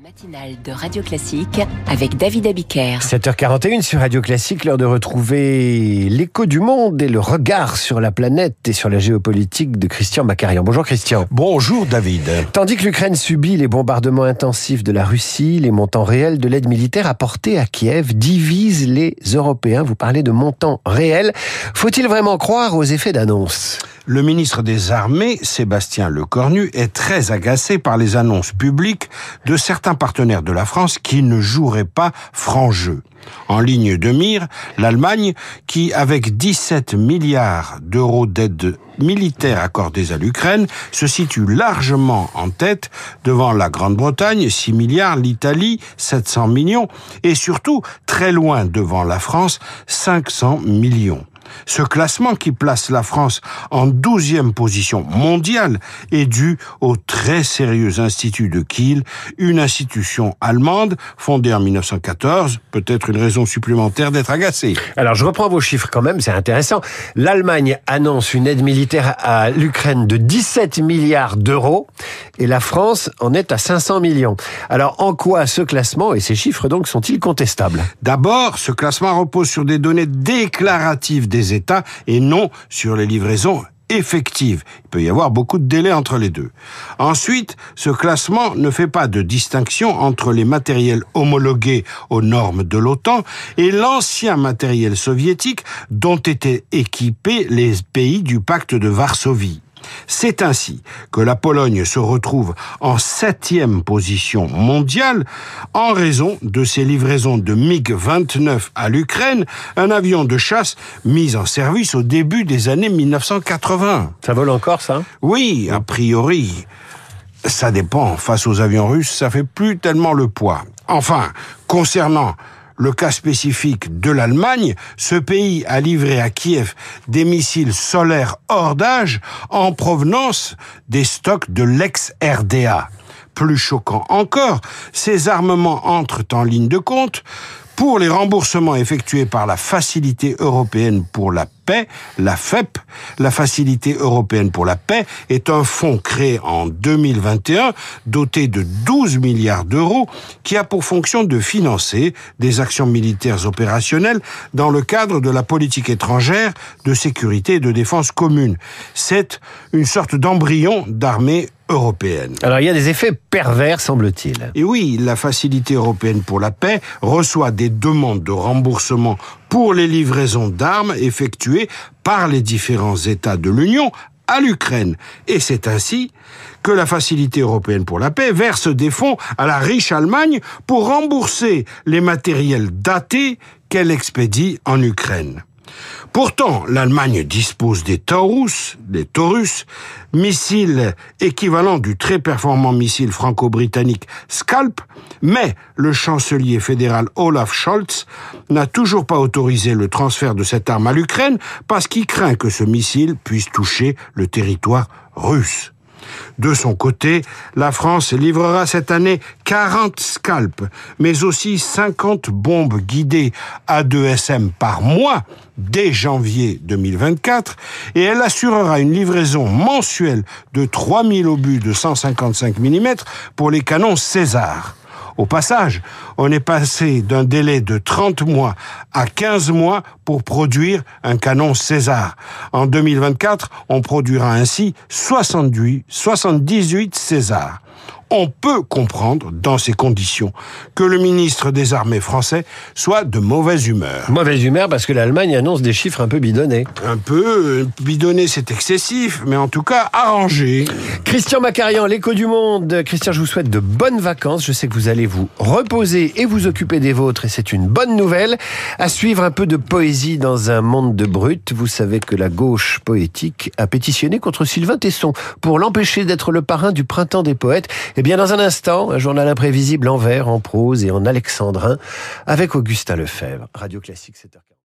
matinale de Radio Classique avec David Abiker. 7h41 sur Radio Classique, l'heure de retrouver l'écho du monde et le regard sur la planète et sur la géopolitique de Christian Macarian. Bonjour Christian. Bonjour David. Tandis que l'Ukraine subit les bombardements intensifs de la Russie, les montants réels de l'aide militaire apportée à Kiev divisent les Européens. Vous parlez de montants réels. Faut-il vraiment croire aux effets d'annonce? Le ministre des Armées, Sébastien Lecornu, est très agacé par les annonces publiques de certains partenaires de la France qui ne joueraient pas franc jeu. En ligne de mire, l'Allemagne, qui, avec 17 milliards d'euros d'aide militaire accordés à l'Ukraine, se situe largement en tête devant la Grande-Bretagne, 6 milliards, l'Italie, 700 millions, et surtout très loin devant la France, 500 millions. Ce classement qui place la France en douzième position mondiale est dû au très sérieux Institut de Kiel, une institution allemande fondée en 1914, peut-être une raison supplémentaire d'être agacé. Alors je reprends vos chiffres quand même, c'est intéressant. L'Allemagne annonce une aide militaire à l'Ukraine de 17 milliards d'euros et la France en est à 500 millions. Alors en quoi ce classement et ces chiffres donc sont-ils contestables? D'abord, ce classement repose sur des données déclaratives des Et non sur les livraisons effectives. Il peut y avoir beaucoup de délais entre les deux. Ensuite, ce classement ne fait pas de distinction entre les matériels homologués aux normes de l'OTAN et l'ancien matériel soviétique dont étaient équipés les pays du pacte de Varsovie. C'est ainsi que la Pologne se retrouve en septième position mondiale en raison de ses livraisons de MiG-29 à l'Ukraine, un avion de chasse mis en service au début des années 1980. Ça vole encore ça Oui, a priori. Ça dépend. Face aux avions russes, ça fait plus tellement le poids. Enfin, concernant le cas spécifique de l'Allemagne, ce pays a livré à Kiev des missiles solaires hors d'âge en provenance des stocks de l'ex-RDA. Plus choquant encore, ces armements entrent en ligne de compte pour les remboursements effectués par la Facilité européenne pour la paix, la FEP, la Facilité européenne pour la paix, est un fonds créé en 2021, doté de 12 milliards d'euros, qui a pour fonction de financer des actions militaires opérationnelles dans le cadre de la politique étrangère, de sécurité et de défense commune. C'est une sorte d'embryon d'armée européenne. Alors il y a des effets pervers, semble-t-il. Et oui, la Facilité européenne pour la paix reçoit des demandes de remboursement pour les livraisons d'armes effectuées par les différents États de l'Union à l'Ukraine. Et c'est ainsi que la Facilité européenne pour la paix verse des fonds à la riche Allemagne pour rembourser les matériels datés qu'elle expédie en Ukraine. Pourtant, l'Allemagne dispose des Taurus, des Taurus, missiles équivalents du très performant missile franco-britannique Scalp, mais le chancelier fédéral Olaf Scholz n'a toujours pas autorisé le transfert de cette arme à l'Ukraine parce qu'il craint que ce missile puisse toucher le territoire russe. De son côté, la France livrera cette année 40 scalps, mais aussi 50 bombes guidées A2SM par mois dès janvier 2024, et elle assurera une livraison mensuelle de 3000 obus de 155 mm pour les canons César. Au passage, on est passé d'un délai de 30 mois à 15 mois pour produire un canon César. En 2024, on produira ainsi 78, 78 Césars on peut comprendre, dans ces conditions, que le ministre des Armées français soit de mauvaise humeur. Mauvaise humeur parce que l'Allemagne annonce des chiffres un peu bidonnés. Un peu, euh, bidonnés c'est excessif, mais en tout cas arrangé. Christian Macarian, l'écho du monde. Christian, je vous souhaite de bonnes vacances. Je sais que vous allez vous reposer et vous occuper des vôtres et c'est une bonne nouvelle. À suivre un peu de poésie dans un monde de brut. Vous savez que la gauche poétique a pétitionné contre Sylvain Tesson pour l'empêcher d'être le parrain du printemps des poètes. Eh bien, dans un instant, un journal imprévisible en vers, en prose et en alexandrin avec Augustin Lefebvre. Radio Classique 7h40.